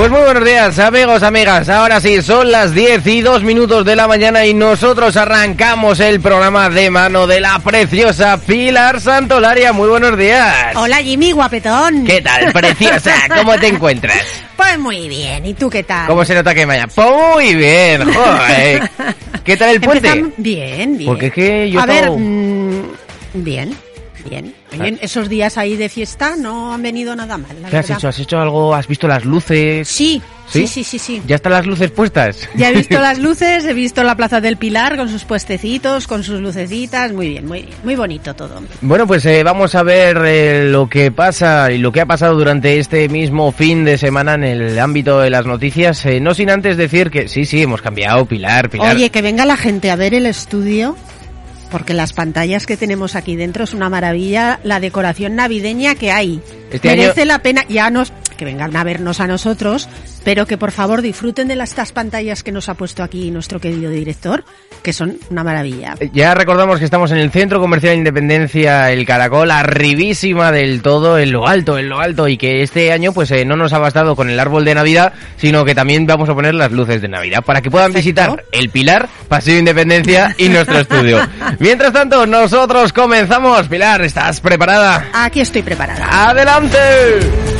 Pues muy buenos días, amigos, amigas. Ahora sí, son las 10 y 2 minutos de la mañana y nosotros arrancamos el programa de mano de la preciosa Pilar Santolaria. Muy buenos días. Hola Jimmy, guapetón. ¿Qué tal, preciosa? ¿Cómo te encuentras? Pues muy bien, ¿y tú qué tal? ¿Cómo se nota que? Pues muy bien, joder. ¿Qué tal el puente? Empezam- Bien, bien. Porque es que yo A ver, mm, bien, bien. Esos días ahí de fiesta no han venido nada mal, la ¿Qué has verdad. hecho? ¿Has hecho algo? ¿Has visto las luces? Sí, ¿Sí? sí, sí, sí, sí. ¿Ya están las luces puestas? Ya he visto las luces, he visto la Plaza del Pilar con sus puestecitos, con sus lucecitas, muy bien, muy muy bonito todo. Bueno, pues eh, vamos a ver eh, lo que pasa y lo que ha pasado durante este mismo fin de semana en el ámbito de las noticias. eh, no sin antes decir que sí, sí, hemos cambiado, Pilar, Pilar. Oye, que venga la gente a ver el estudio, porque las pantallas que tenemos aquí dentro es una maravilla, la decoración navideña que hay. Este Merece año- la pena, ya nos, que vengan a vernos a nosotros, pero que por favor disfruten de estas pantallas que nos ha puesto aquí nuestro querido director, que son una maravilla. Eh, Ya recordamos que estamos en el Centro Comercial Independencia El Caracol, arribísima del todo, en lo alto, en lo alto, y que este año pues eh, no nos ha bastado con el árbol de Navidad, sino que también vamos a poner las luces de Navidad para que puedan Perfecto. visitar el Pilar, Paseo Independencia y nuestro estudio. Mientras tanto, nosotros comenzamos. Pilar, ¿estás preparada? Aquí estoy preparada. ¡Adelante!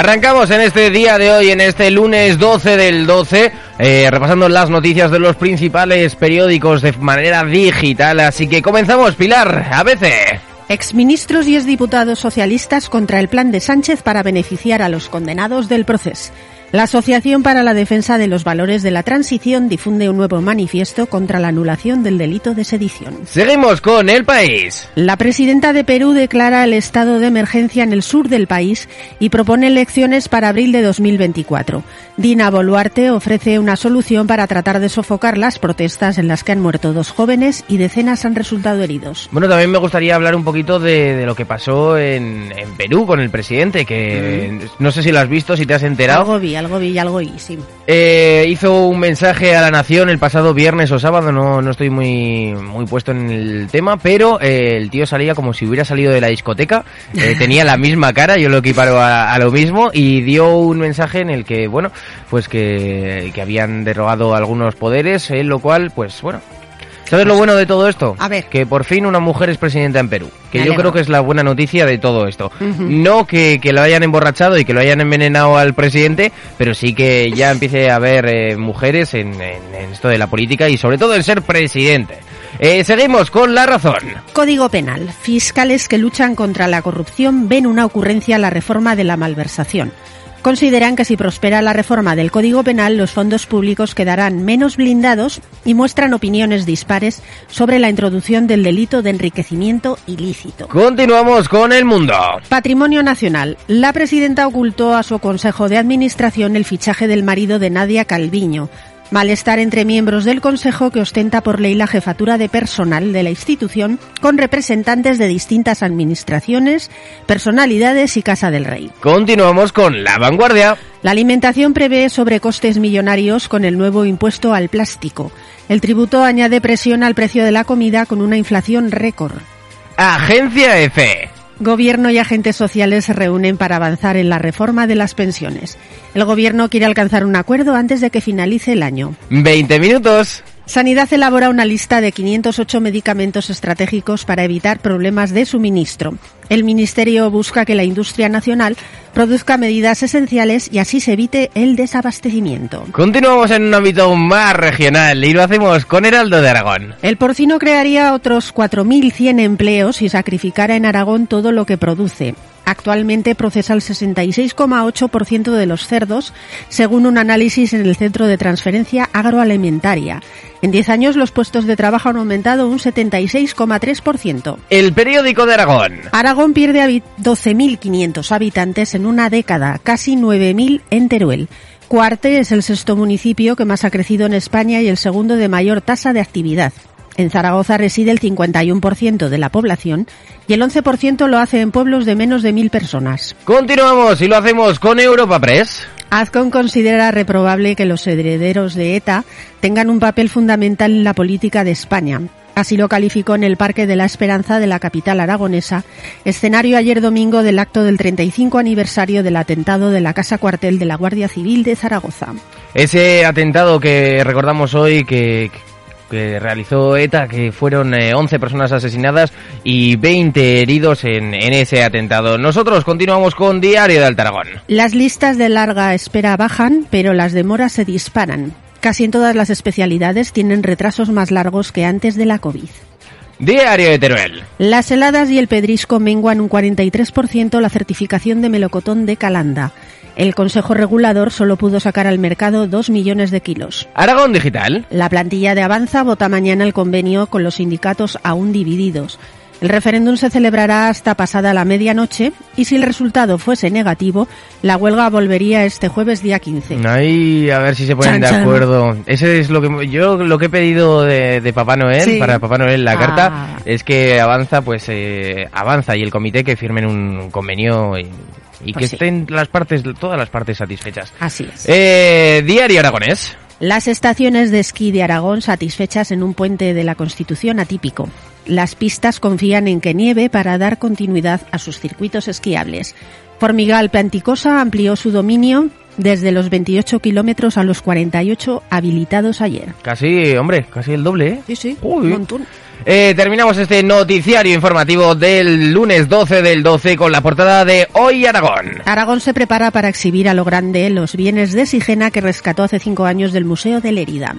Arrancamos en este día de hoy, en este lunes 12 del 12, eh, repasando las noticias de los principales periódicos de manera digital. Así que comenzamos, Pilar, a veces. Exministros y exdiputados socialistas contra el plan de Sánchez para beneficiar a los condenados del proceso. La Asociación para la Defensa de los Valores de la Transición difunde un nuevo manifiesto contra la anulación del delito de sedición. Seguimos con el país. La presidenta de Perú declara el estado de emergencia en el sur del país y propone elecciones para abril de 2024. Dina Boluarte ofrece una solución para tratar de sofocar las protestas en las que han muerto dos jóvenes y decenas han resultado heridos. Bueno, también me gustaría hablar un poquito de, de lo que pasó en, en Perú con el presidente, que no sé si lo has visto, si te has enterado. Algo algo vi, algo vi, sí. Eh, hizo un mensaje a la nación el pasado viernes o sábado, no, no estoy muy, muy puesto en el tema, pero eh, el tío salía como si hubiera salido de la discoteca, eh, tenía la misma cara, yo lo equiparo a, a lo mismo, y dio un mensaje en el que, bueno, pues que, que habían derogado algunos poderes, en lo cual, pues bueno. ¿Sabes lo bueno de todo esto? A ver. Que por fin una mujer es presidenta en Perú. Que Me yo alegro. creo que es la buena noticia de todo esto. No que, que lo hayan emborrachado y que lo hayan envenenado al presidente, pero sí que ya empiece a haber eh, mujeres en, en- en esto de la política y sobre todo en ser presidente. Eh, seguimos con la razón. Código Penal. Fiscales que luchan contra la corrupción ven una ocurrencia la reforma de la malversación. Consideran que si prospera la reforma del Código Penal, los fondos públicos quedarán menos blindados y muestran opiniones dispares sobre la introducción del delito de enriquecimiento ilícito. Continuamos con el mundo. Patrimonio Nacional. La presidenta ocultó a su Consejo de Administración el fichaje del marido de Nadia Calviño. Malestar entre miembros del Consejo que ostenta por ley la jefatura de personal de la institución con representantes de distintas administraciones, personalidades y Casa del Rey. Continuamos con la vanguardia. La alimentación prevé sobrecostes millonarios con el nuevo impuesto al plástico. El tributo añade presión al precio de la comida con una inflación récord. Agencia F. Gobierno y agentes sociales se reúnen para avanzar en la reforma de las pensiones. El Gobierno quiere alcanzar un acuerdo antes de que finalice el año. 20 minutos. Sanidad elabora una lista de 508 medicamentos estratégicos para evitar problemas de suministro. El Ministerio busca que la industria nacional produzca medidas esenciales y así se evite el desabastecimiento. Continuamos en un ámbito más regional y lo hacemos con Heraldo de Aragón. El porcino crearía otros 4.100 empleos si sacrificara en Aragón todo lo que produce. Actualmente procesa el 66,8% de los cerdos, según un análisis en el Centro de Transferencia Agroalimentaria. En 10 años los puestos de trabajo han aumentado un 76,3%. El periódico de Aragón. Aragón pierde habi- 12.500 habitantes en una década, casi 9.000 en Teruel. Cuarte es el sexto municipio que más ha crecido en España y el segundo de mayor tasa de actividad. En Zaragoza reside el 51% de la población y el 11% lo hace en pueblos de menos de mil personas. Continuamos y lo hacemos con Europa Press. Azcon considera reprobable que los herederos de ETA tengan un papel fundamental en la política de España. Así lo calificó en el Parque de la Esperanza de la capital aragonesa, escenario ayer domingo del acto del 35 aniversario del atentado de la Casa Cuartel de la Guardia Civil de Zaragoza. Ese atentado que recordamos hoy que, que realizó ETA, que fueron 11 personas asesinadas y 20 heridos en, en, ese atentado. Nosotros continuamos con Diario de Altaragón. Las listas de larga espera bajan, pero las demoras se disparan. Casi en todas las especialidades tienen retrasos más largos que antes de la COVID. Diario de Teruel. Las heladas y el pedrisco menguan un 43% la certificación de melocotón de Calanda. El Consejo Regulador solo pudo sacar al mercado 2 millones de kilos. Aragón Digital. La plantilla de Avanza vota mañana el convenio con los sindicatos aún divididos. El referéndum se celebrará hasta pasada la medianoche y si el resultado fuese negativo, la huelga volvería este jueves día 15. Ahí a ver si se ponen Chan, de chan. acuerdo. Ese es lo que yo lo que he pedido de, de Papá Noel Sí. para Papá Noel la Ah. carta es que avanza pues eh, avanza y el comité que firmen un convenio y, y que Pues sí. estén las partes todas las partes satisfechas. Así es. Eh, Diario Aragonés. Las estaciones de esquí de Aragón satisfechas en un puente de la Constitución atípico. Las pistas confían en que nieve para dar continuidad a sus circuitos esquiables. Formigal Planticosa amplió su dominio desde los 28 kilómetros a los 48 habilitados ayer. Casi, hombre, casi el doble, ¿eh? Sí, sí, Uy. un montón. Eh, terminamos este noticiario informativo del lunes 12 del 12 con la portada de Hoy Aragón. Aragón se prepara para exhibir a lo grande los bienes de Sigena que rescató hace cinco años del Museo de Lérida.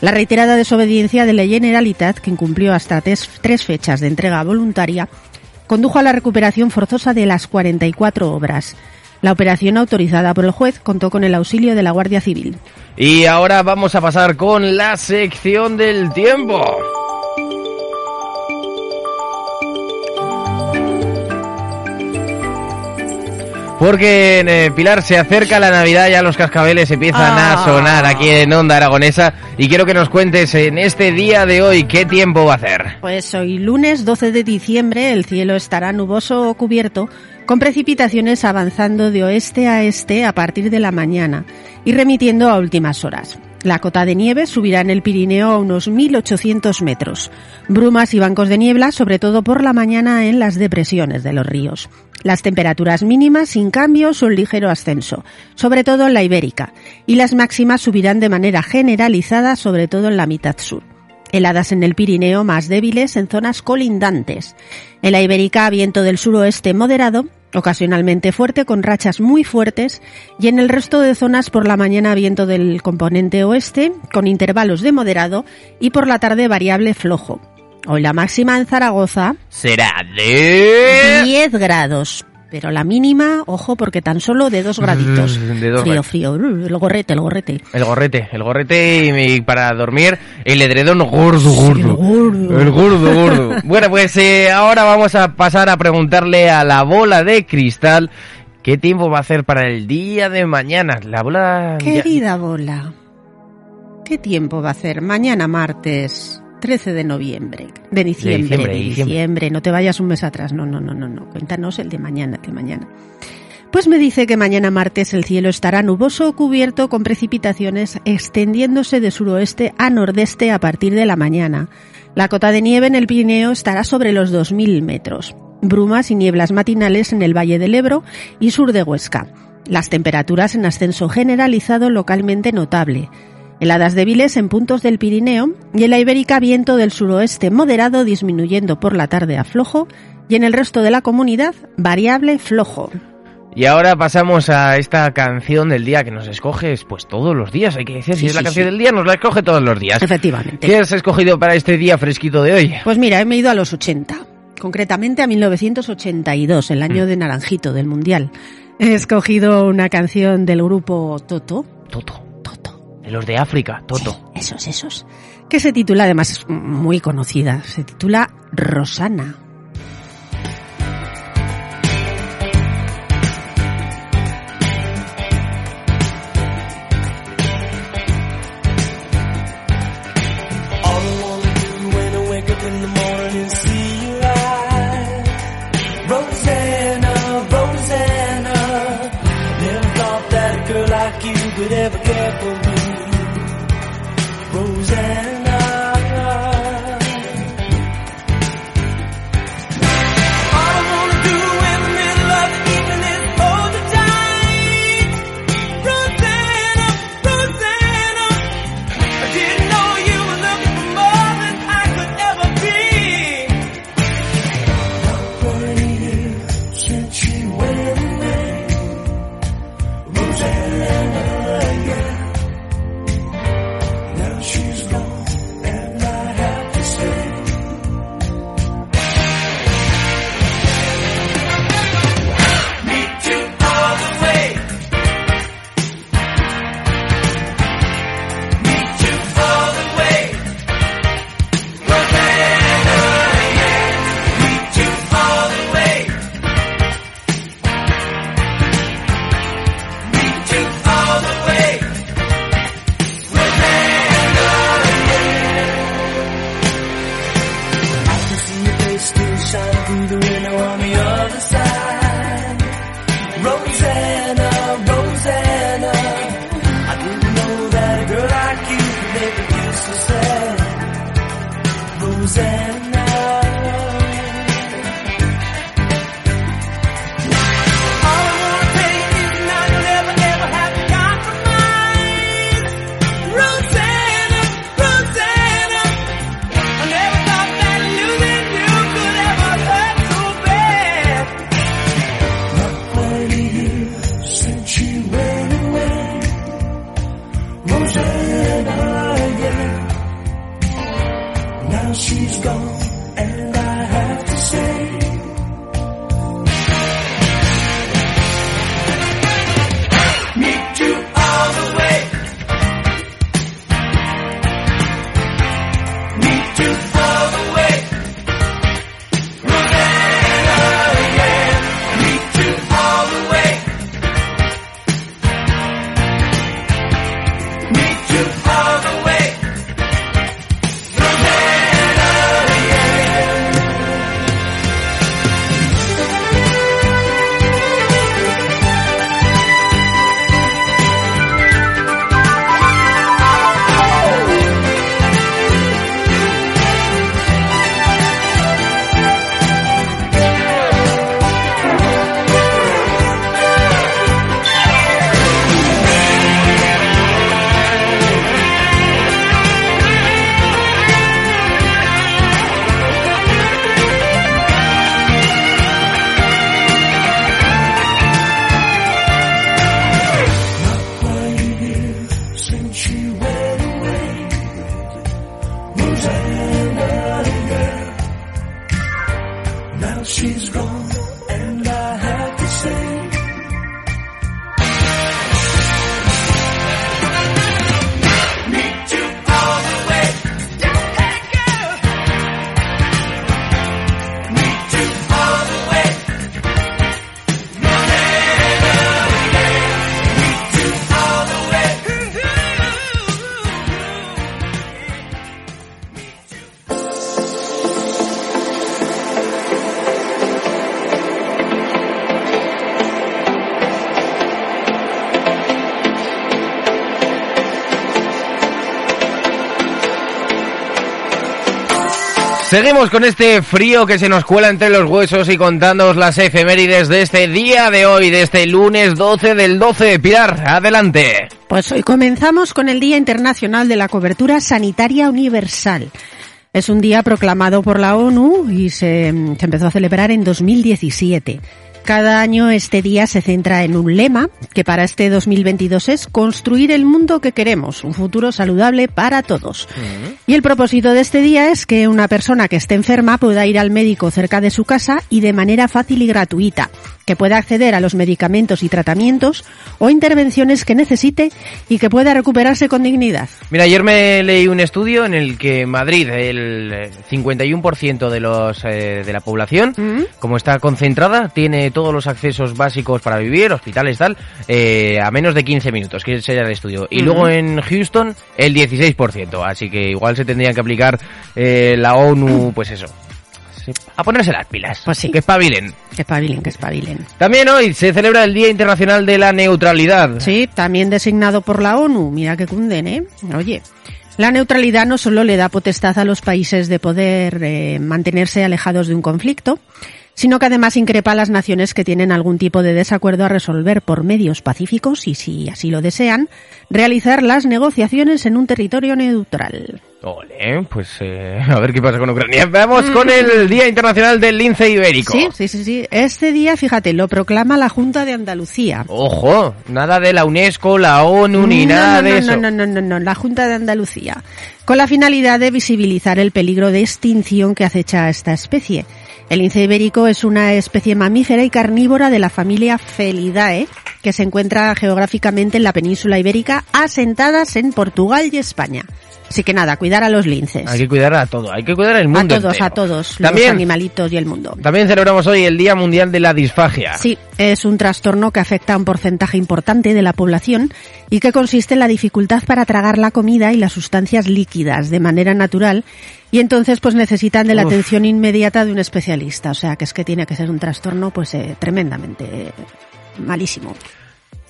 La reiterada desobediencia de la Generalitat, que incumplió hasta tres, tres fechas de entrega voluntaria, condujo a la recuperación forzosa de las 44 obras. La operación autorizada por el juez contó con el auxilio de la Guardia Civil. Y ahora vamos a pasar con la sección del tiempo. Porque en eh, Pilar se acerca la Navidad, ya los cascabeles empiezan a Ah. sonar aquí en Onda Aragonesa y quiero que nos cuentes en este día de hoy qué tiempo va a hacer. Pues hoy lunes 12 de diciembre el cielo estará nuboso o cubierto con precipitaciones avanzando de oeste a este a partir de la mañana y remitiendo a últimas horas. La cota de nieve subirá en el Pirineo a unos 1.800 metros. Brumas y bancos de niebla, sobre todo por la mañana en las depresiones de los ríos. Las temperaturas mínimas sin cambios o un ligero ascenso, sobre todo en la ibérica, y las máximas subirán de manera generalizada, sobre todo en la mitad sur. Heladas en el Pirineo más débiles en zonas colindantes. En la Ibérica, viento del suroeste moderado, ocasionalmente fuerte con rachas muy fuertes, y en el resto de zonas por la mañana viento del componente oeste con intervalos de moderado y por la tarde variable flojo. Hoy la máxima en Zaragoza, Será de... 10 grados. Pero la mínima, ojo, porque tan solo de 2 graditos. De dos frío, frío. El gorrete, el gorrete. El gorrete, el gorrete y, para dormir el edredón gordo, gordo. gordo. El gordo, gordo. bueno, pues eh, ahora vamos a pasar a preguntarle a la bola de cristal qué tiempo va a hacer para el día de mañana. La bola... Querida bola, ¿qué tiempo va a hacer mañana martes 13 de noviembre? De diciembre, de diciembre, de diciembre. diciembre. No te vayas un mes atrás, no, no, no, no, no. Cuéntanos el de mañana, el de mañana. Pues me dice que mañana martes el cielo estará nuboso o cubierto con precipitaciones extendiéndose de suroeste a nordeste a partir de la mañana. La cota de nieve en el Pirineo estará sobre los 2.000 metros. Brumas y nieblas matinales en el Valle del Ebro y sur de Huesca. Las temperaturas en ascenso generalizado localmente notable. Heladas débiles en puntos del Pirineo y en la Ibérica viento del suroeste moderado disminuyendo por la tarde a flojo y en el resto de la comunidad variable flojo. Y ahora pasamos a esta canción del día que nos escoges pues todos los días, hay que decir, si Sí, es la canción sí. del día nos la escoge todos los días. Efectivamente. ¿Qué has escogido para este día fresquito de hoy? Pues mira, he ido a los 80, concretamente a 1982, el año de Naranjito del Mundial. He escogido una canción del grupo Toto. Toto. Los de África, Toto. Esos, esos. Que se titula, además es muy conocida, se titula Rosana. 山的路。Seguimos con este frío que se nos cuela entre los huesos y contándoos las efemérides de este día de hoy, de este lunes 12 del 12. Pilar, adelante. Pues hoy comenzamos con el Día Internacional de la Cobertura Sanitaria Universal. Es un día proclamado por la ONU y se, se empezó a celebrar en 2017. Cada año este día se centra en un lema que para este 2022 es construir el mundo que queremos, un futuro saludable para todos. Y el propósito de este día es que una persona que esté enferma pueda ir al médico cerca de su casa y de manera fácil y gratuita, que pueda acceder a los medicamentos y tratamientos o intervenciones que necesite y que pueda recuperarse con dignidad. Mira, ayer me leí un estudio en el que Madrid, el eh, 51% de los eh, de la población, como está concentrada, tiene todos los accesos básicos para vivir, hospitales, tal, eh, a menos de 15 minutos, que sería el estudio. Y luego en Houston, el 16%. Así que igual se tendría que aplicar eh, la ONU, pues eso. a ponerse las pilas. Pues sí. Que espabilen. Que espabilen, que espabilen. También hoy se celebra el Día Internacional de la Neutralidad. Sí, también designado por la ONU. Mira que cunden, ¿eh? Oye. La neutralidad no solo le da potestad a los países de poder eh, mantenerse alejados de un conflicto, sino que además increpa a las naciones que tienen algún tipo de desacuerdo a resolver por medios pacíficos y, si así lo desean, realizar las negociaciones en un territorio neutral. Ole, pues eh, a ver qué pasa con Ucrania. Vamos con el Día Internacional del Lince Ibérico. Sí, sí, sí, sí. Este día, fíjate, lo proclama la Junta de Andalucía. Ojo, nada de la UNESCO, la ONU, ni No, nada no, de no, eso. No, no, no, no, la Junta de Andalucía, con la finalidad de visibilizar el peligro de extinción que acecha a esta especie. El lince ibérico es una especie mamífera y carnívora de la familia Felidae, que se encuentra geográficamente en la península ibérica, asentadas en Portugal y España. Así que nada, cuidar a los linces. Hay que cuidar a todo, hay que cuidar el A mundo todos, entero. a todos, los También, animalitos y el mundo. también celebramos hoy el Día Mundial de la Disfagia. Sí, es un trastorno que afecta a un porcentaje importante de la población y que consiste en la dificultad para tragar la comida y las sustancias líquidas de manera natural y entonces pues necesitan de la Uf. atención inmediata de un especialista. O sea, que es que tiene que ser un trastorno pues eh, tremendamente eh, malísimo.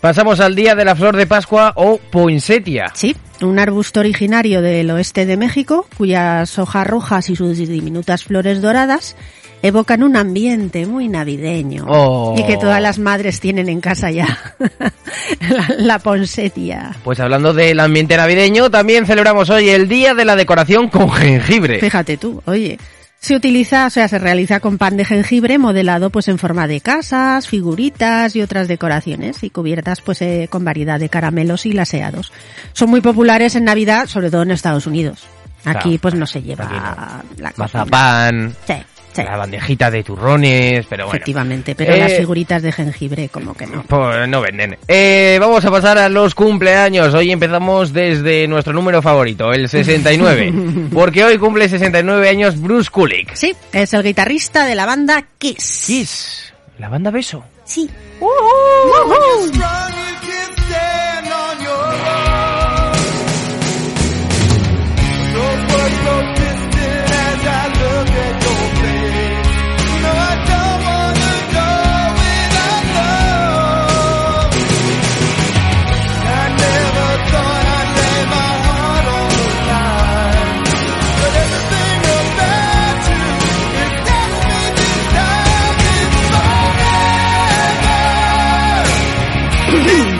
Pasamos al Día de la Flor de Pascua o Poinsettia. Sí, un arbusto originario del oeste de México cuyas hojas rojas y sus diminutas flores doradas evocan un ambiente muy navideño Oh. y que todas las madres tienen en casa ya. la, la ponsetia. Pues hablando del ambiente navideño, también celebramos hoy el Día de la Decoración con jengibre. Fíjate tú, oye. Se utiliza, o sea, se realiza con pan de jengibre modelado pues en forma de casas, figuritas y otras decoraciones y cubiertas pues eh, con variedad de caramelos y laseados. Son muy populares en Navidad, sobre todo en Estados Unidos. Aquí Claro, pues no se lleva la cosa. Mazapán, Sí, sí, la bandejita de turrones, pero bueno. efectivamente, pero Eh, las figuritas de jengibre como que no. Pues no venden. Eh, vamos a pasar a los cumpleaños. Hoy empezamos desde nuestro número favorito, el 69. porque hoy cumple 69 años Bruce Kulick. Sí, es el guitarrista de la banda Kiss. Kiss, la banda Beso. Sí. Stand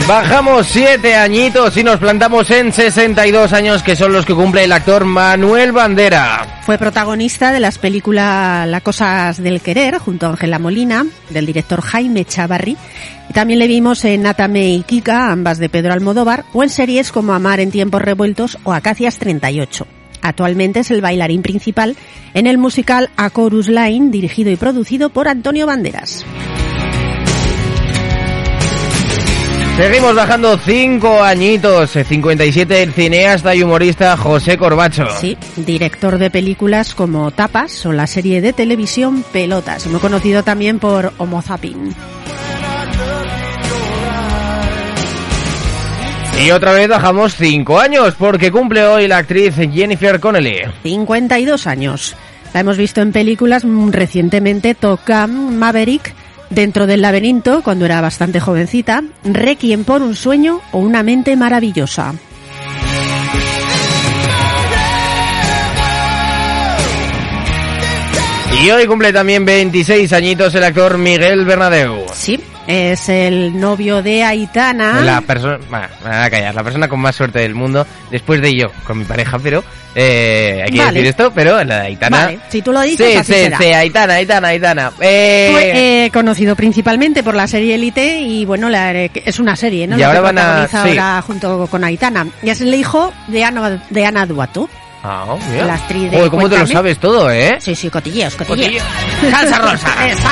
Bajamos 7 añitos y nos plantamos en 62 años, que son los que cumple el actor Manuel Bandera. Fue protagonista de las películas La Cosas del Querer, junto a Ángela Molina, del director Jaime Chavarri. Y también le vimos en Natame y Kika, ambas de Pedro Almodóvar, o en series como Amar en tiempos revueltos o Acacias 38. Actualmente es el bailarín principal en el musical A Chorus Line, dirigido y producido por Antonio Banderas. Seguimos bajando 5 añitos, eh, 57 el cineasta y humorista José Corbacho. Sí, director de películas como Tapas o la serie de televisión Pelotas, muy conocido también por Homo Zapping. Y otra vez bajamos 5 años, porque cumple hoy la actriz Jennifer Connelly. 52 años. La hemos visto en películas mm, recientemente, Gun, Maverick, Dentro del laberinto, cuando era bastante jovencita, Requiem por un sueño o Una mente maravillosa. Y hoy cumple también 26 añitos el actor Miguel Bernadeu. Sí, es el novio de Aitana. La persona, bueno, me a callar, la persona con más suerte del mundo, después de yo, con mi pareja, pero eh, hay que Vale. decir esto, pero la de Aitana. Vale, si tú lo dices, sí, así sí, será. sí, Aitana, Aitana, Aitana. Eh, eh, conocido principalmente por la serie Elite y bueno, la- que es una serie, ¿no? Y ahora van a- sí. ahora junto con Aitana. Y es el hijo de Ana, de Ana Duato. ah, la actriz de Joder, ¿cómo te lo Cuéntame. sabes todo, eh? Sí, sí, cotilleos, cotilleos. Cotilleo. Salsa rosa. Esa.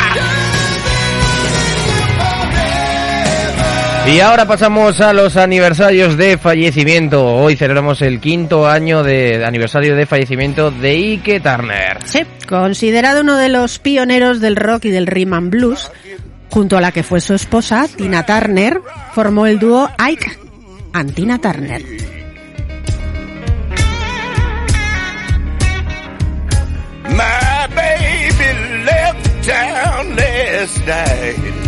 Y ahora pasamos a los aniversarios de fallecimiento. Hoy celebramos el quinto año de de aniversario de fallecimiento de Ike Turner. Sí, considerado uno de los pioneros del rock y del rhythm and blues, junto a la que fue su esposa, Tina Turner, formó el dúo Ike and Tina Turner. My baby died.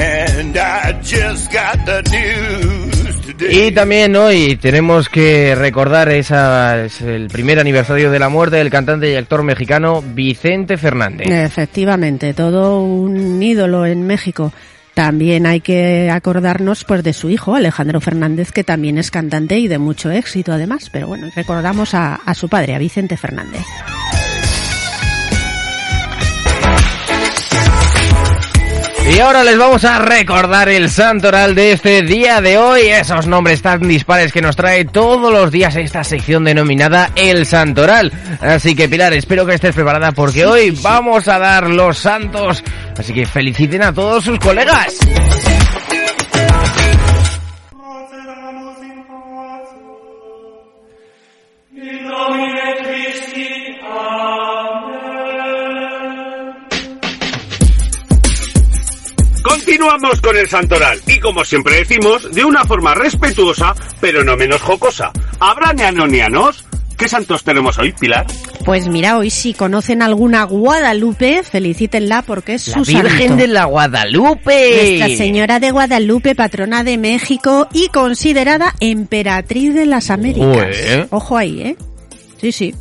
And I just got the news today. Y también hoy tenemos que recordar esa, es el primer aniversario de la muerte del cantante y actor mexicano Vicente Fernández. Efectivamente, todo un ídolo en México. También hay que acordarnos pues de su hijo, Alejandro Fernández, que también es cantante y de mucho éxito además. Pero bueno, recordamos a, a su padre, a Vicente Fernández. Y ahora les vamos a recordar el santoral de este día de hoy, esos nombres tan dispares que nos trae todos los días esta sección denominada El Santoral. Así que Pilar, espero que estés preparada porque hoy vamos a dar los santos. Así que feliciten a todos sus colegas. Continuamos con el santoral y como siempre decimos, de una forma respetuosa, pero no menos jocosa. ¿Habrá neanonianos? ¿Qué santos tenemos hoy, Pilar? Pues mira, hoy si conocen alguna Guadalupe, felicítenla porque es La su Virgen santo. de la Guadalupe. Nuestra Señora de Guadalupe, patrona de México y considerada emperatriz de las Américas. Ué. Ojo ahí, ¿eh? Sí, sí.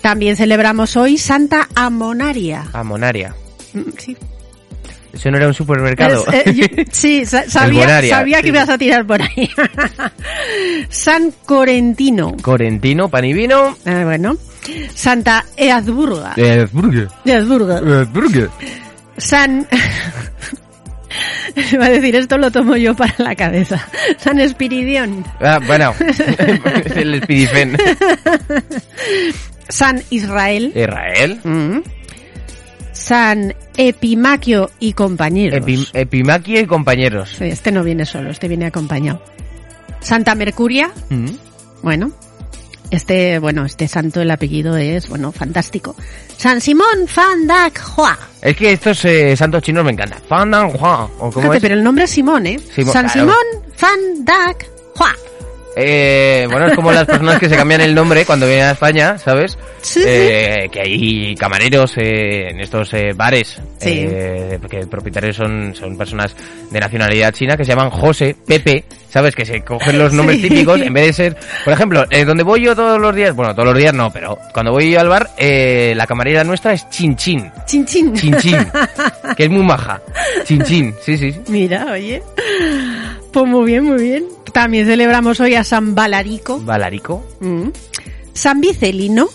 También celebramos hoy Santa Amonaria. Amonaria. Mm, Sí. Eso no era un supermercado. Es, eh, yo- sí, sa- sabía, sabía que sí. ibas a tirar por ahí. San Corentino. Corentino, pan y vino. Eh, bueno. Santa Eazburga. Eazburga. Eh, burger. San... Iba a decir, esto lo tomo yo para la cabeza. San Espiridión. Ah, bueno. es el Spidifen. San Israel. Israel. Mm. San Epimaquio y compañeros. Epi- Epimaquia y compañeros. Sí, Este no viene solo, este viene acompañado. Santa Mercuria. Mm. Bueno, este, bueno, este santo, el apellido es, bueno, fantástico. San Simón Fan Dak Hua. Es que estos eh, santos chinos me encantan. Fan Dan Hua. ¿O cómo Fíjate, es? pero el nombre es Simón, ¿eh? Simón, San claro. Simón Fan Dak Hua. Eh, bueno, es como las personas que se cambian el nombre cuando vienen a España, ¿sabes? Sí, sí. Eh, Que hay camareros eh, en estos eh, bares, Sí. eh, que propietarios son, son personas de nacionalidad china que se llaman José, Pepe, ¿sabes? Que se cogen los nombres Sí. típicos en vez de ser, por ejemplo, eh, donde voy yo todos los días, bueno, todos los días no, pero cuando voy yo al bar, eh, la camarera nuestra es Chin Chin, Chin Chin. Chin Chin, que es muy maja. Chin Chin, sí, sí. sí. Mira, oye. Pues muy bien, muy bien. También celebramos hoy a San Valarico. Valarico. Mm. San Vicelino.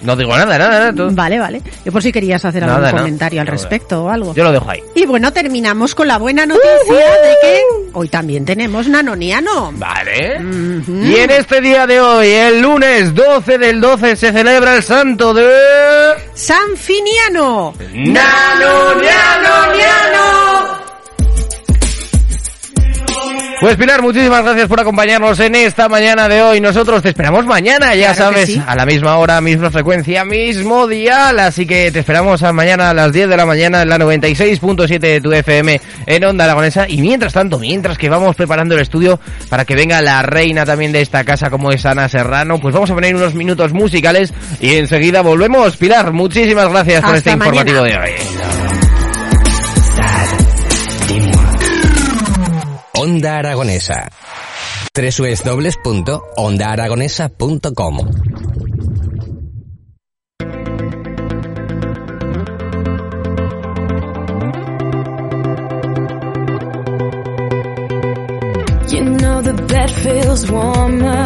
No digo nada, nada, nada. todo- Vale, vale. Yo por si querías hacer algún no. comentario al No, respecto o algo. Yo lo dejo ahí. Y bueno, terminamos con la buena noticia de que hoy también tenemos nanoniano. Vale. Y en este día de hoy, el lunes 12 del 12, se celebra el santo de... San Finiano. ¡Nano, Nano, Pues Pilar, muchísimas gracias por acompañarnos en esta mañana de hoy. Nosotros te esperamos mañana, ya Claro sabes, sí. a la misma hora, misma frecuencia, mismo dial. Así que te esperamos a mañana a las 10 de la mañana en la 96.7 de tu FM en Onda Aragonesa. Y mientras tanto, mientras que vamos preparando el estudio para que venga la reina también de esta casa como es Ana Serrano, pues vamos a poner unos minutos musicales y enseguida volvemos. Pilar, muchísimas gracias por este mañana. informativo de hoy. Onda Aragonesa. www.ondaaragonesa.com You know the bed feels warmer